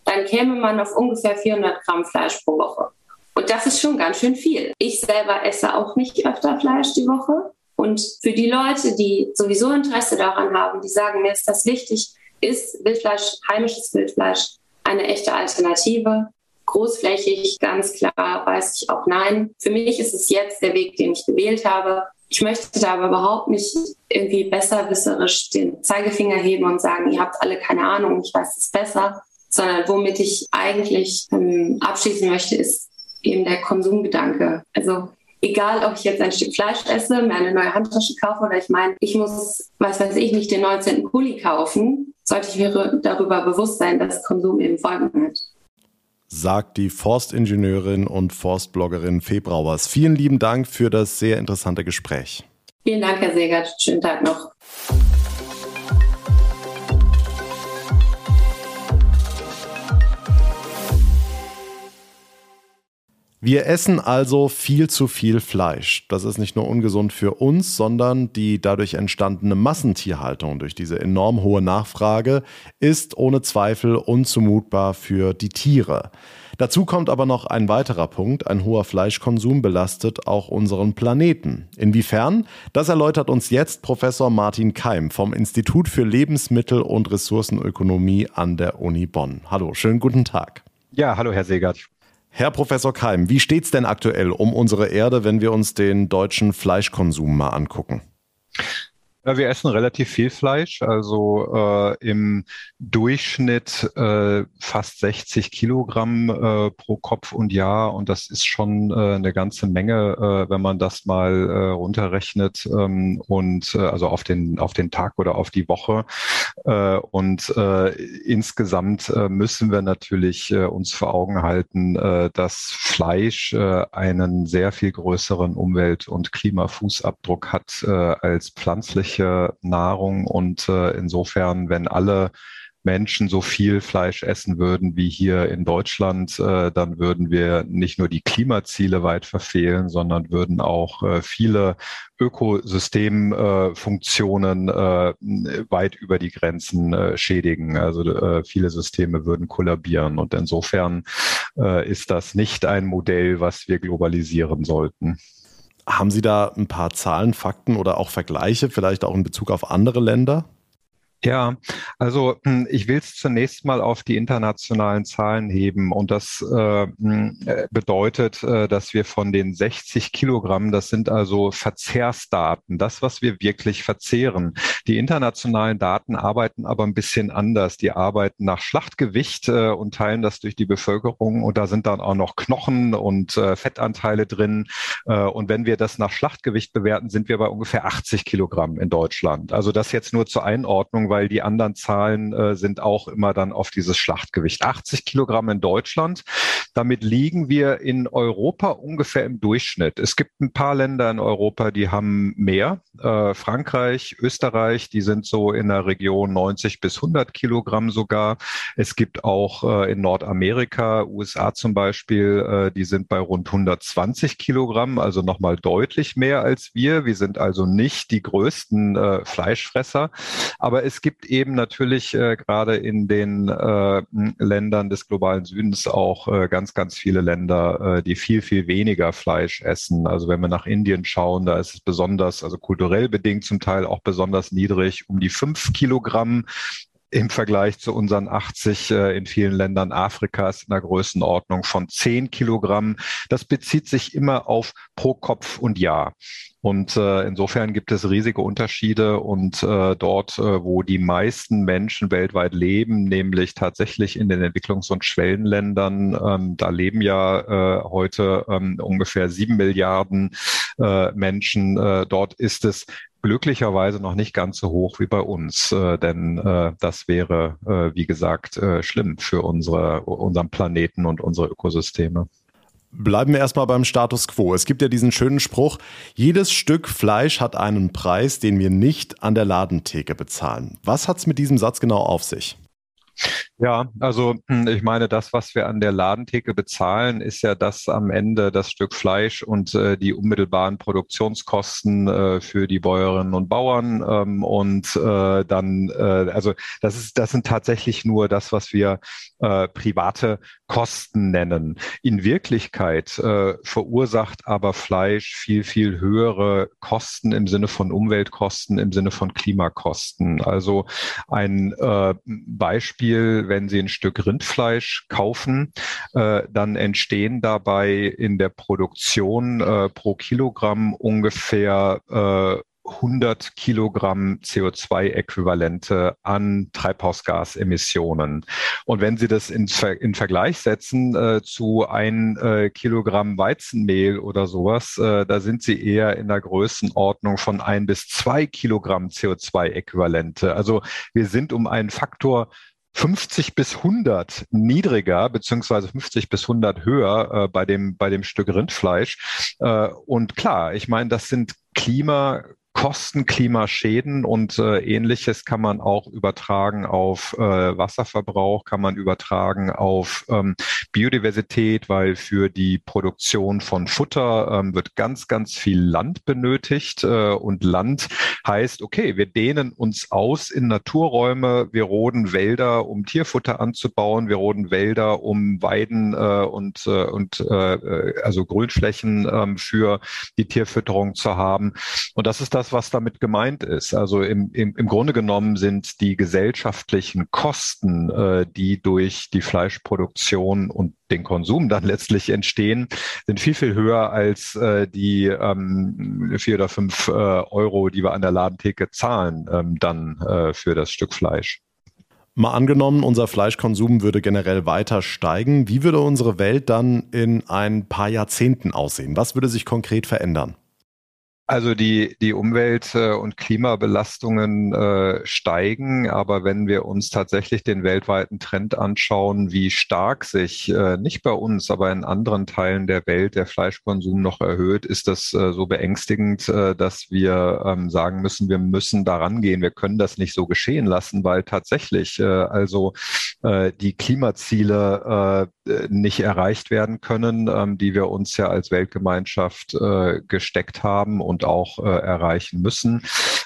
dann käme man auf ungefähr 400 Gramm Fleisch pro Woche. Und das ist schon ganz schön viel. Ich selber esse auch nicht öfter Fleisch die Woche. Und für die Leute, die sowieso Interesse daran haben, die sagen, mir ist das wichtig, ist Wildfleisch, heimisches Wildfleisch, eine echte Alternative. Großflächig, ganz klar, weiß ich auch nein. Für mich ist es jetzt der Weg, den ich gewählt habe. Ich möchte da aber überhaupt nicht irgendwie besserwisserisch den Zeigefinger heben und sagen, ihr habt alle keine Ahnung, ich weiß es besser, sondern womit ich eigentlich ähm, abschließen möchte, ist eben der Konsumgedanke. Also egal, ob ich jetzt ein Stück Fleisch esse, mir eine neue Handtasche kaufe oder ich meine, ich muss, was weiß ich, nicht den 19. Pulli kaufen, sollte ich mir darüber bewusst sein, dass Konsum eben Folgen hat. Sagt die Forstingenieurin und Forstbloggerin Fee Brauers. Vielen lieben Dank für das sehr interessante Gespräch. Vielen Dank, Herr Segert. Schönen Tag noch. Wir essen also viel zu viel Fleisch. Das ist nicht nur ungesund für uns, sondern die dadurch entstandene Massentierhaltung durch diese enorm hohe Nachfrage ist ohne Zweifel unzumutbar für die Tiere. Dazu kommt aber noch ein weiterer Punkt. Ein hoher Fleischkonsum belastet auch unseren Planeten. Inwiefern? Das erläutert uns jetzt Professor Martin Keim vom Institut für Lebensmittel- und Ressourcenökonomie an der Uni Bonn. Hallo, schönen guten Tag. Ja, hallo Herr Segert. Herr Professor Keim, wie steht es denn aktuell um unsere Erde, wenn wir uns den deutschen Fleischkonsum mal angucken? Wir essen relativ viel Fleisch, also äh, im Durchschnitt äh, fast 60 Kilogramm äh, pro Kopf und Jahr. Und das ist schon äh, eine ganze Menge, äh, wenn man das mal äh, runterrechnet ähm, und also auf den auf den Tag oder auf die Woche. Und insgesamt müssen wir natürlich uns vor Augen halten, dass Fleisch einen sehr viel größeren Umwelt- und Klimafußabdruck hat als pflanzliche Nahrung und äh, insofern, wenn alle Menschen so viel Fleisch essen würden wie hier in Deutschland, äh, dann würden wir nicht nur die Klimaziele weit verfehlen, sondern würden auch äh, viele Ökosystemfunktionen äh, weit über die Grenzen äh, schädigen. Also äh, viele Systeme würden kollabieren. Und insofern äh, ist das nicht ein Modell, was wir globalisieren sollten. Haben Sie da ein paar Zahlen, Fakten oder auch Vergleiche, vielleicht auch in Bezug auf andere Länder? Ja, also hm, ich will es zunächst mal auf die internationalen Zahlen heben und das äh, hm, äh, bedeutet, äh, dass wir von den 60 Kilogramm, das sind also Verzehrsdaten, das, was wir wirklich verzehren. Die internationalen Daten arbeiten aber ein bisschen anders. Die arbeiten nach Schlachtgewicht äh, und teilen das durch die Bevölkerung und da sind dann auch noch Knochen und äh, Fettanteile drin. Äh, und wenn wir das nach Schlachtgewicht bewerten, sind wir bei ungefähr 80 Kilogramm in Deutschland. Also das jetzt nur zur Einordnung, weil die anderen Zahlen äh, sind auch immer dann auf dieses Schlachtgewicht. 80 Kilogramm in Deutschland. Damit liegen wir in Europa ungefähr im Durchschnitt. Es gibt ein paar Länder in Europa, die haben mehr. Äh, Frankreich, Österreich, die sind so in der Region 90 bis 100 Kilogramm sogar. Es gibt auch äh, in Nordamerika, USA zum Beispiel, äh, die sind bei rund 120 Kilogramm, also nochmal deutlich mehr als wir. Wir sind also nicht die größten äh, Fleischfresser, aber es gibt eben natürlich äh, gerade in den äh, Ländern des globalen Südens auch äh, ganz, ganz viele Länder, äh, die viel, viel weniger Fleisch essen. Also wenn wir nach Indien schauen, da ist es besonders, also kulturell bedingt zum Teil auch besonders niedrig, um die fünf Kilogramm im Vergleich zu unseren 80 äh, in vielen Ländern Afrikas in der Größenordnung von 10 Kilogramm. Das bezieht sich immer auf pro Kopf und Jahr. Und äh, insofern gibt es riesige Unterschiede und äh, dort, äh, wo die meisten Menschen weltweit leben, nämlich tatsächlich in den Entwicklungs- und Schwellenländern, ähm, da leben ja äh, heute ähm, ungefähr sieben Milliarden äh, Menschen. Äh, dort ist es glücklicherweise noch nicht ganz so hoch wie bei uns, äh, denn äh, das wäre, äh, wie gesagt, äh, schlimm für unsere, unseren Planeten und unsere Ökosysteme. Bleiben wir erstmal beim Status quo. Es gibt ja diesen schönen Spruch, jedes Stück Fleisch hat einen Preis, den wir nicht an der Ladentheke bezahlen. Was hat es mit diesem Satz genau auf sich? Ja, also hm, ich meine, das, was wir an der Ladentheke bezahlen, ist ja das am Ende das Stück Fleisch und äh, die unmittelbaren Produktionskosten äh, für die Bäuerinnen und Bauern. Ähm, und äh, dann, äh, also das ist, das sind tatsächlich nur das, was wir äh, private Kosten nennen. In Wirklichkeit äh, verursacht aber Fleisch viel, viel höhere Kosten im Sinne von Umweltkosten, im Sinne von Klimakosten. Also ein äh, Beispiel, wenn Sie ein Stück Rindfleisch kaufen, äh, dann entstehen dabei in der Produktion äh, pro Kilogramm ungefähr äh, 100 Kilogramm CO2-Äquivalente an Treibhausgasemissionen. Und wenn Sie das in, in Vergleich setzen äh, zu ein äh, Kilogramm Weizenmehl oder sowas, äh, da sind Sie eher in der Größenordnung von ein bis zwei Kilogramm CO2-Äquivalente. Also wir sind um einen Faktor 50 bis 100 niedriger, beziehungsweise 50 bis 100 höher äh, bei, dem, bei dem Stück Rindfleisch. Äh, und klar, ich meine, das sind Klima, Kosten, Klimaschäden und äh, ähnliches kann man auch übertragen auf äh, Wasserverbrauch, kann man übertragen auf ähm, Biodiversität, weil für die Produktion von Futter ähm, wird ganz, ganz viel Land benötigt äh, und Land heißt, okay, wir dehnen uns aus in Naturräume, wir roden Wälder, um Tierfutter anzubauen, wir roden Wälder, um Weiden äh, und, äh, und äh, also Grünflächen äh, für die Tierfütterung zu haben. Und das ist das, das, was damit gemeint ist. Also im, im, im Grunde genommen sind die gesellschaftlichen Kosten, äh, die durch die Fleischproduktion und den Konsum dann letztlich entstehen, sind viel, viel höher als äh, die ähm, vier oder fünf äh, Euro, die wir an der Ladentheke zahlen, ähm, dann äh, für das Stück Fleisch. Mal angenommen, unser Fleischkonsum würde generell weiter steigen. Wie würde unsere Welt dann in ein paar Jahrzehnten aussehen? Was würde sich konkret verändern? Also die, die Umwelt- äh, und Klimabelastungen äh, steigen, aber wenn wir uns tatsächlich den weltweiten Trend anschauen, wie stark sich äh, nicht bei uns, aber in anderen Teilen der Welt der Fleischkonsum noch erhöht, ist das äh, so beängstigend, äh, dass wir ähm, sagen müssen, wir müssen daran gehen. Wir können das nicht so geschehen lassen, weil tatsächlich äh, also die Klimaziele nicht erreicht werden können, ähm, die wir uns ja als Weltgemeinschaft gesteckt haben und auch äh, erreichen müssen.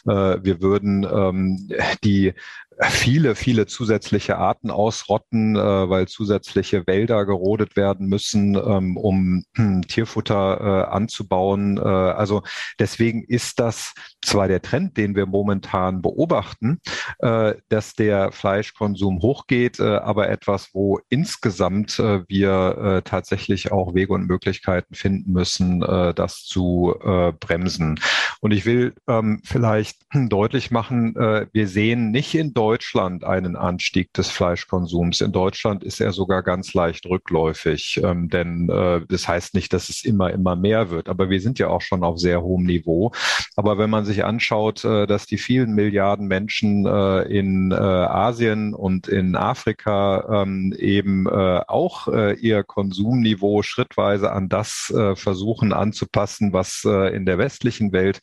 Äh, wir würden ähm, die viele, viele zusätzliche Arten ausrotten, äh, weil zusätzliche Wälder gerodet werden müssen, ähm, um hm, Tierfutter äh, anzubauen. Äh, also deswegen ist das zwar der Trend, den wir momentan beobachten, äh, dass der Fleischkonsum hochgeht, äh, aber etwas, wo insgesamt äh, wir tatsächlich auch Wege und Möglichkeiten finden müssen, das zu bremsen. Und ich will ähm, vielleicht deutlich machen, wir sehen nicht in Deutschland Deutschland einen Anstieg des Fleischkonsums. In Deutschland ist er sogar ganz leicht rückläufig, ähm, denn äh, das heißt nicht, dass es immer, immer mehr wird. Aber wir sind ja auch schon auf sehr hohem Niveau. Aber wenn man sich anschaut, äh, dass die vielen Milliarden Menschen äh, in äh, Asien und in Afrika ähm, eben äh, auch äh, ihr Konsumniveau schrittweise an das äh, versuchen anzupassen, was äh, in der westlichen Welt,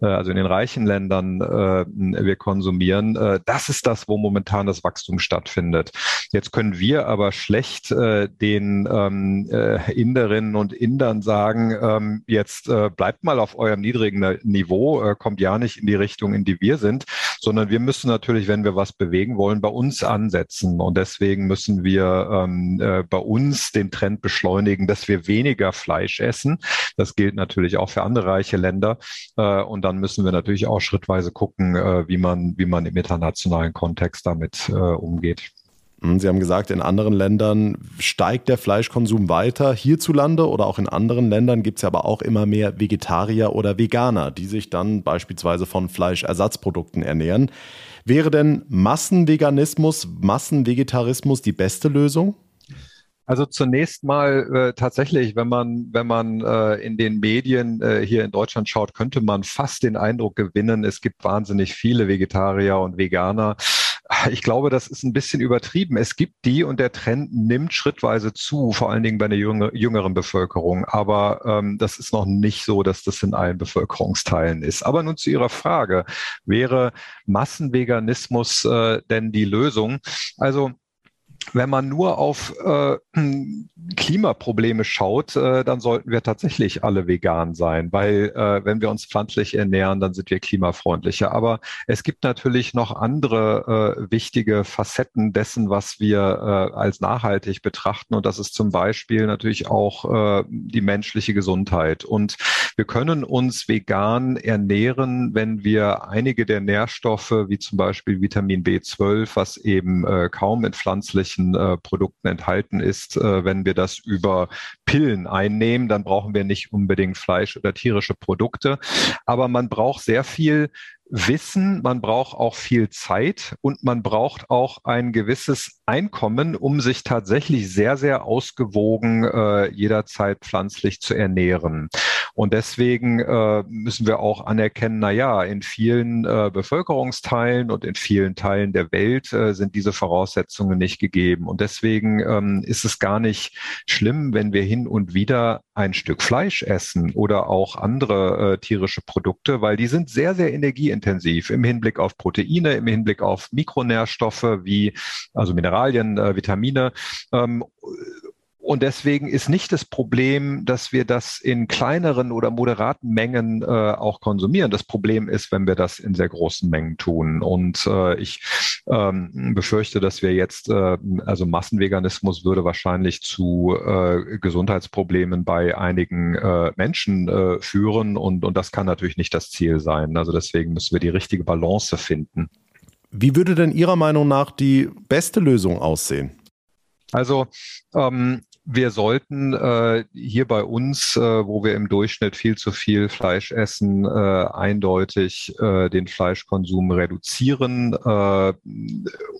äh, also in den reichen Ländern, äh, wir konsumieren, äh, das ist das, wo momentan das Wachstum stattfindet. Jetzt können wir aber schlecht äh, den ähm, äh, Inderinnen und Indern sagen, ähm, jetzt äh, bleibt mal auf eurem niedrigen Niveau, äh, kommt ja nicht in die Richtung, in die wir sind, sondern wir müssen natürlich, wenn wir was bewegen wollen, bei uns ansetzen. Und deswegen müssen wir ähm, äh, bei uns den Trend beschleunigen, dass wir weniger Fleisch essen. Das gilt natürlich auch für andere reiche Länder. Äh, und dann müssen wir natürlich auch schrittweise gucken, äh, wie man, wie man im internationalen Kontext damit äh, umgeht. Hm, Sie haben gesagt, in anderen Ländern steigt der Fleischkonsum weiter. Hierzulande oder auch in anderen Ländern gibt es aber auch immer mehr Vegetarier oder Veganer, die sich dann beispielsweise von Fleischersatzprodukten ernähren. Wäre denn Massenveganismus, Massenvegetarismus die beste Lösung? Also zunächst mal äh, tatsächlich, wenn man wenn man äh, in den Medien äh, hier in Deutschland schaut, könnte man fast den Eindruck gewinnen, es gibt wahnsinnig viele Vegetarier und Veganer. Ich glaube, das ist ein bisschen übertrieben. Es gibt die und der Trend nimmt schrittweise zu, vor allen Dingen bei der jünger, jüngeren Bevölkerung. Aber ähm, das ist noch nicht so, dass das in allen Bevölkerungsteilen ist. Aber nun zu Ihrer Frage, wäre Massenveganismus äh, denn die Lösung? Also wenn man nur auf äh, Klimaprobleme schaut, äh, dann sollten wir tatsächlich alle vegan sein, weil äh, wenn wir uns pflanzlich ernähren, dann sind wir klimafreundlicher. Aber es gibt natürlich noch andere äh, wichtige Facetten dessen, was wir äh, als nachhaltig betrachten. Und das ist zum Beispiel natürlich auch äh, die menschliche Gesundheit. Und wir können uns vegan ernähren, wenn wir einige der Nährstoffe, wie zum Beispiel Vitamin B12, was eben kaum in pflanzlichen äh, Produkten enthalten ist, äh, wenn wir das über Pillen einnehmen, dann brauchen wir nicht unbedingt Fleisch oder tierische Produkte. Aber man braucht sehr viel Wissen, man braucht auch viel Zeit und man braucht auch ein gewisses Einkommen, um sich tatsächlich sehr, sehr ausgewogen äh, jederzeit pflanzlich zu ernähren. Und deswegen äh, müssen wir auch anerkennen, na ja, in vielen äh, Bevölkerungsteilen und in vielen Teilen der Welt äh, sind diese Voraussetzungen nicht gegeben. Und deswegen ähm, ist es gar nicht schlimm, wenn wir hin und wieder ein Stück Fleisch essen oder auch andere äh, tierische Produkte, weil die sind sehr, sehr energieintensiv im Hinblick auf Proteine, im Hinblick auf Mikronährstoffe wie also Mineralien, äh, Vitamine. Ähm, und deswegen ist nicht das Problem, dass wir das in kleineren oder moderaten Mengen äh, auch konsumieren. Das Problem ist, wenn wir das in sehr großen Mengen tun. Und äh, ich ähm, befürchte, dass wir jetzt, äh, also Massenveganismus würde wahrscheinlich zu äh, Gesundheitsproblemen bei einigen äh, Menschen äh, führen. Und, und das kann natürlich nicht das Ziel sein. Also deswegen müssen wir die richtige Balance finden. Wie würde denn Ihrer Meinung nach die beste Lösung aussehen? Also ähm, wir sollten äh, hier bei uns, äh, wo wir im Durchschnitt viel zu viel Fleisch essen, äh, eindeutig äh, den Fleischkonsum reduzieren äh,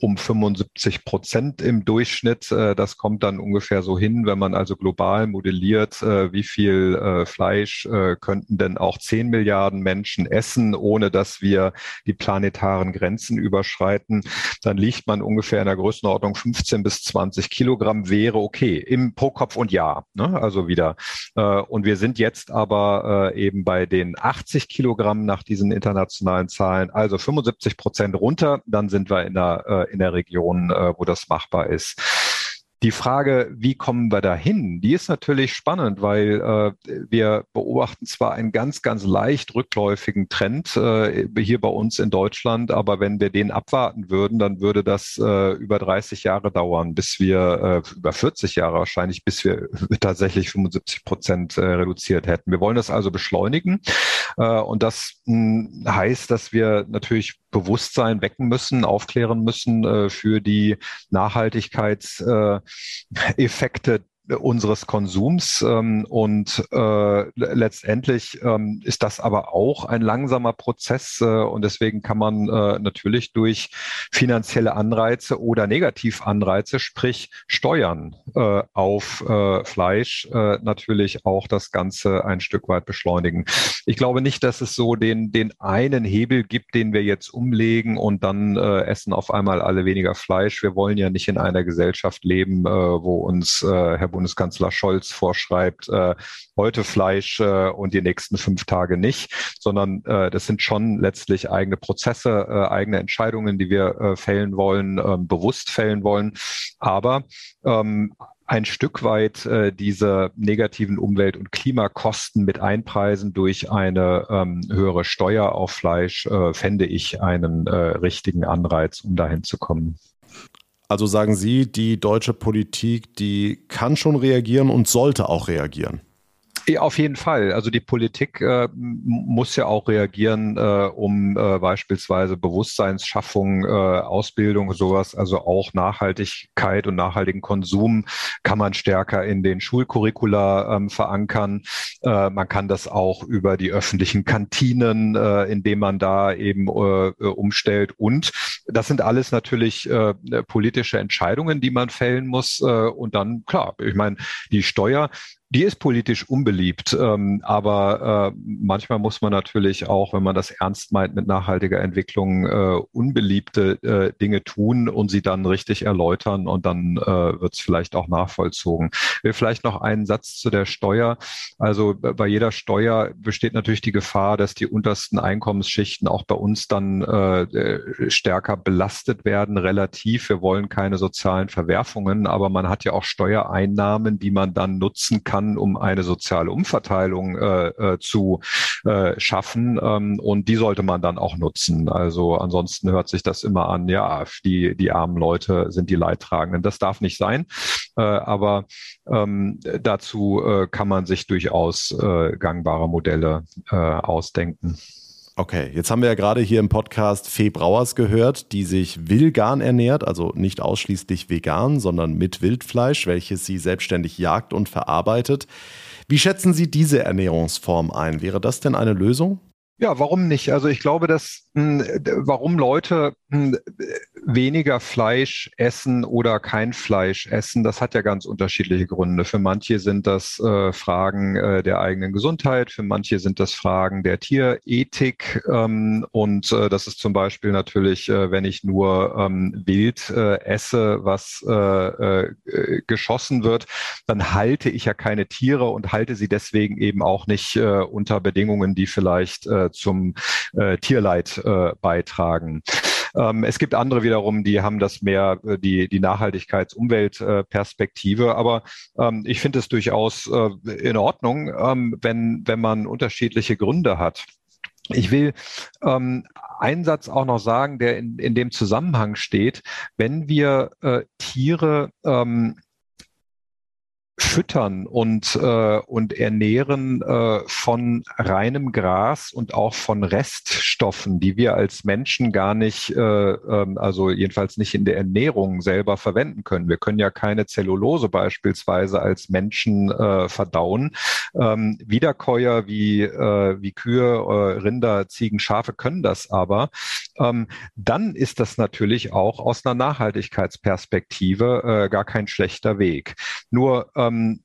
um 75 Prozent im Durchschnitt. Äh, das kommt dann ungefähr so hin, wenn man also global modelliert, äh, wie viel äh, Fleisch äh, könnten denn auch 10 Milliarden Menschen essen, ohne dass wir die planetaren Grenzen überschreiten. Dann liegt man ungefähr in der Größenordnung 15 bis 20 Kilogramm wäre okay. Im pro Kopf und Jahr, ne? also wieder. Äh, und wir sind jetzt aber äh, eben bei den 80 Kilogramm nach diesen internationalen Zahlen, also 75 Prozent runter, dann sind wir in der, äh, in der Region, äh, wo das machbar ist. Die Frage, wie kommen wir dahin, die ist natürlich spannend, weil äh, wir beobachten zwar einen ganz, ganz leicht rückläufigen Trend äh, hier bei uns in Deutschland, aber wenn wir den abwarten würden, dann würde das äh, über 30 Jahre dauern, bis wir, äh, über 40 Jahre wahrscheinlich, bis wir tatsächlich 75 Prozent äh, reduziert hätten. Wir wollen das also beschleunigen und das hm, heißt, dass wir natürlich Bewusstsein wecken müssen, aufklären müssen äh, für die Nachhaltigkeitseffekte unseres Konsums. Ähm, und äh, letztendlich ähm, ist das aber auch ein langsamer Prozess. Äh, und deswegen kann man äh, natürlich durch finanzielle Anreize oder Negativanreize, sprich Steuern äh, auf äh, Fleisch, äh, natürlich auch das Ganze ein Stück weit beschleunigen. Ich glaube nicht, dass es so den, den einen Hebel gibt, den wir jetzt umlegen und dann äh, essen auf einmal alle weniger Fleisch. Wir wollen ja nicht in einer Gesellschaft leben, äh, wo uns äh, Herr Bundeskanzler Scholz vorschreibt, äh, heute Fleisch äh, und die nächsten fünf Tage nicht, sondern äh, das sind schon letztlich eigene Prozesse, äh, eigene Entscheidungen, die wir äh, fällen wollen, äh, bewusst fällen wollen. Aber ähm, ein Stück weit äh, diese negativen Umwelt- und Klimakosten mit einpreisen durch eine ähm, höhere Steuer auf Fleisch, äh, fände ich einen äh, richtigen Anreiz, um dahin zu kommen. Also sagen Sie, die deutsche Politik, die kann schon reagieren und sollte auch reagieren. Auf jeden Fall. Also die Politik äh, muss ja auch reagieren, äh, um äh, beispielsweise Bewusstseinsschaffung, äh, Ausbildung, sowas, also auch Nachhaltigkeit und nachhaltigen Konsum kann man stärker in den Schulcurricula ähm, verankern. Äh, man kann das auch über die öffentlichen Kantinen, äh, indem man da eben umstellt. Und das sind alles natürlich politische Entscheidungen, die man fällen muss. Und dann, klar, ich meine, die Steuer die ist politisch unbeliebt, ähm, aber äh, manchmal muss man natürlich auch, wenn man das ernst meint mit nachhaltiger Entwicklung, äh, unbeliebte äh, Dinge tun und sie dann richtig erläutern und dann äh, wird es vielleicht auch nachvollzogen. Will vielleicht noch einen Satz zu der Steuer. Also bei jeder Steuer besteht natürlich die Gefahr, dass die untersten Einkommensschichten auch bei uns dann äh, stärker belastet werden, relativ. Wir wollen keine sozialen Verwerfungen, aber man hat ja auch Steuereinnahmen, die man dann nutzen kann kann, um eine soziale Umverteilung äh, äh, zu äh, schaffen. Ähm, und die sollte man dann auch nutzen. Also ansonsten hört sich das immer an, ja, die, die armen Leute sind die Leidtragenden. Das darf nicht sein. Äh, aber ähm, dazu kann man sich durchaus gangbare Modelle ausdenken. Okay, jetzt haben wir ja gerade hier im Podcast Fee Brauers gehört, die sich vegan ernährt, also nicht ausschließlich vegan, sondern mit Wildfleisch, welches sie selbstständig jagt und verarbeitet. Wie schätzen Sie diese Ernährungsform ein? Wäre das denn eine Lösung? Ja, warum nicht? Also ich glaube, dass hm, warum Leute hm, weniger Fleisch essen oder kein Fleisch essen, das hat ja ganz unterschiedliche Gründe. Für manche sind das äh, Fragen äh, der eigenen Gesundheit, für manche sind das Fragen der Tierethik ähm, und äh, das ist zum Beispiel natürlich, äh, wenn ich nur ähm, Wild äh, esse, was äh, äh, geschossen wird, dann halte ich ja keine Tiere und halte sie deswegen eben auch nicht äh, unter Bedingungen, die vielleicht äh, zum äh, Tierleid äh, beitragen. Ähm, es gibt andere wiederum, die haben das mehr, äh, die, die Nachhaltigkeits-Umweltperspektive. Aber ähm, ich finde es durchaus äh, in Ordnung, ähm, wenn, wenn man unterschiedliche Gründe hat. Ich will ähm, einen Satz auch noch sagen, der in, in dem Zusammenhang steht. Wenn wir äh, Tiere ähm, füttern und, äh, und ernähren äh, von reinem Gras und auch von Reststoffen, die wir als Menschen gar nicht, äh, ähm, also jedenfalls nicht in der Ernährung selber verwenden können. Wir können ja keine Zellulose beispielsweise als Menschen äh, verdauen. Ähm, Wiederkäuer wie, äh, wie Kühe, äh, Rinder, Ziegen, Schafe können das aber. Ähm, dann ist das natürlich auch aus einer Nachhaltigkeitsperspektive äh, gar kein schlechter Weg. Nur ähm,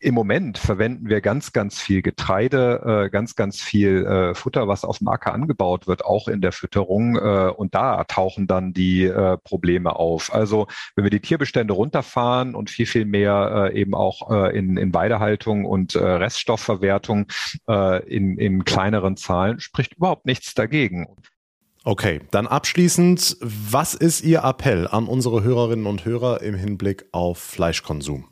im Moment verwenden wir ganz, ganz viel Getreide, äh, ganz, ganz viel äh, Futter, was auf dem Acker angebaut wird, auch in der Fütterung. Äh, und da tauchen dann die Probleme auf. Also wenn wir die Tierbestände runterfahren und viel, viel mehr eben auch in, in Weidehaltung und Reststoffverwertung in, in kleineren Zahlen, spricht überhaupt nichts dagegen. Okay, dann abschließend, was ist Ihr Appell an unsere Hörerinnen und Hörer im Hinblick auf Fleischkonsum?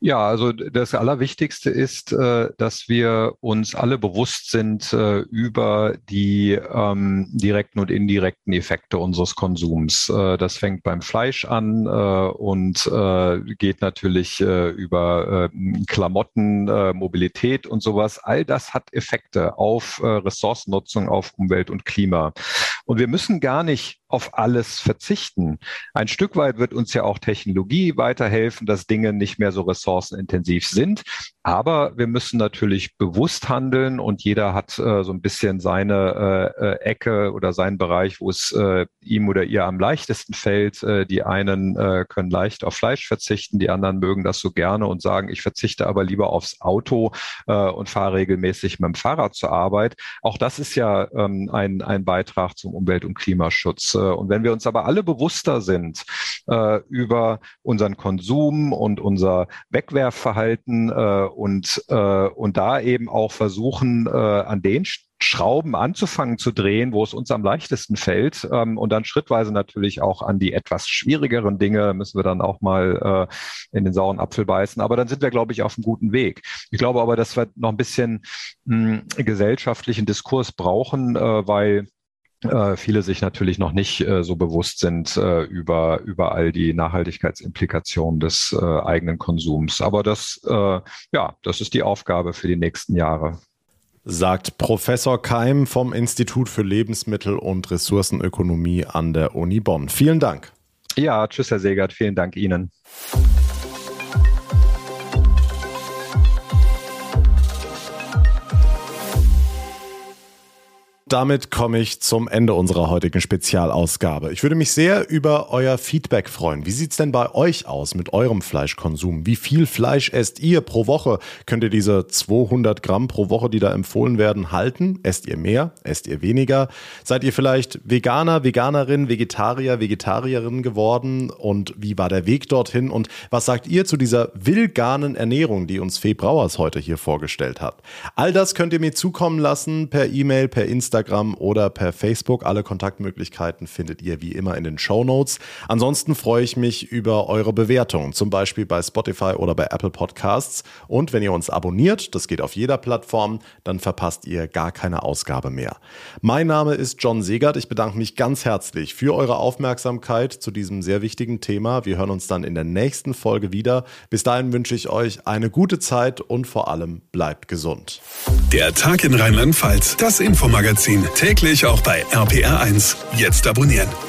Ja, also das Allerwichtigste ist, äh, dass wir uns alle bewusst sind äh, über die ähm, direkten und indirekten Effekte unseres Konsums. Äh, das fängt beim Fleisch an und geht natürlich über Klamotten, Mobilität und sowas. All das hat Effekte auf Ressourcennutzung, auf Umwelt und Klima. Und wir müssen gar nicht auf alles verzichten. Ein Stück weit wird uns ja auch Technologie weiterhelfen, dass Dinge nicht mehr so ressourcenintensiv sind. Aber wir müssen natürlich bewusst handeln und jeder hat äh, so ein bisschen seine äh, äh, Ecke oder seinen Bereich, wo es äh, ihm oder ihr am leichtesten fällt. Äh, die einen äh, können leicht auf Fleisch verzichten, die anderen mögen das so gerne und sagen, ich verzichte aber lieber aufs Auto und fahre regelmäßig mit dem Fahrrad zur Arbeit. Auch das ist ja ähm, ein, ein Beitrag zum Umwelt- und Klimaschutz. Und wenn wir uns aber alle bewusster sind über unseren Konsum und unser Wegwerfverhalten äh, und, äh, und da eben auch versuchen, äh, an den Schrauben anzufangen zu drehen, wo es uns am leichtesten fällt ähm, und dann schrittweise natürlich auch an die etwas schwierigeren Dinge müssen wir dann auch mal äh, in den sauren Apfel beißen. Aber dann sind wir, glaube ich, auf einem guten Weg. Ich glaube aber, dass wir noch ein bisschen mh, gesellschaftlichen Diskurs brauchen, äh, weil äh, viele sich natürlich noch nicht äh, so bewusst sind äh, über, über all die Nachhaltigkeitsimplikationen des äh, eigenen Konsums. Aber das, äh, ja, das ist die Aufgabe für die nächsten Jahre. Sagt Professor Keim vom Institut für Lebensmittel- und Ressourcenökonomie an der Uni Bonn. Vielen Dank. Ja, tschüss, Herr Segert. Vielen Dank Ihnen. Damit komme ich zum Ende unserer heutigen Spezialausgabe. Ich würde mich sehr über euer Feedback freuen. Wie sieht's denn bei euch aus mit eurem Fleischkonsum? Wie viel Fleisch esst ihr pro Woche? Könnt ihr diese 200 Gramm pro Woche, die da empfohlen werden, halten? Esst ihr mehr? Esst ihr weniger? Seid ihr vielleicht Veganer, Veganerin, Vegetarier, Vegetarierin geworden? Und wie war der Weg dorthin? Und was sagt ihr zu dieser veganen Ernährung, die uns Fee Brauers heute hier vorgestellt hat? All das könnt ihr mir zukommen lassen per E-Mail, per Instagram Instagram oder per Facebook. Alle Kontaktmöglichkeiten findet ihr wie immer in den Show Notes. Ansonsten freue ich mich über eure Bewertungen, zum Beispiel bei Spotify oder bei Apple Podcasts. Und wenn ihr uns abonniert, das geht auf jeder Plattform, dann verpasst ihr gar keine Ausgabe mehr. Mein Name ist John Segert. Ich bedanke mich ganz herzlich für eure Aufmerksamkeit zu diesem sehr wichtigen Thema. Wir hören uns dann in der nächsten Folge wieder. Bis dahin wünsche ich euch eine gute Zeit und vor allem bleibt gesund. Der Tag in Rheinland-Pfalz, das Infomagazin Magazin täglich auch bei RPR1. Jetzt abonnieren.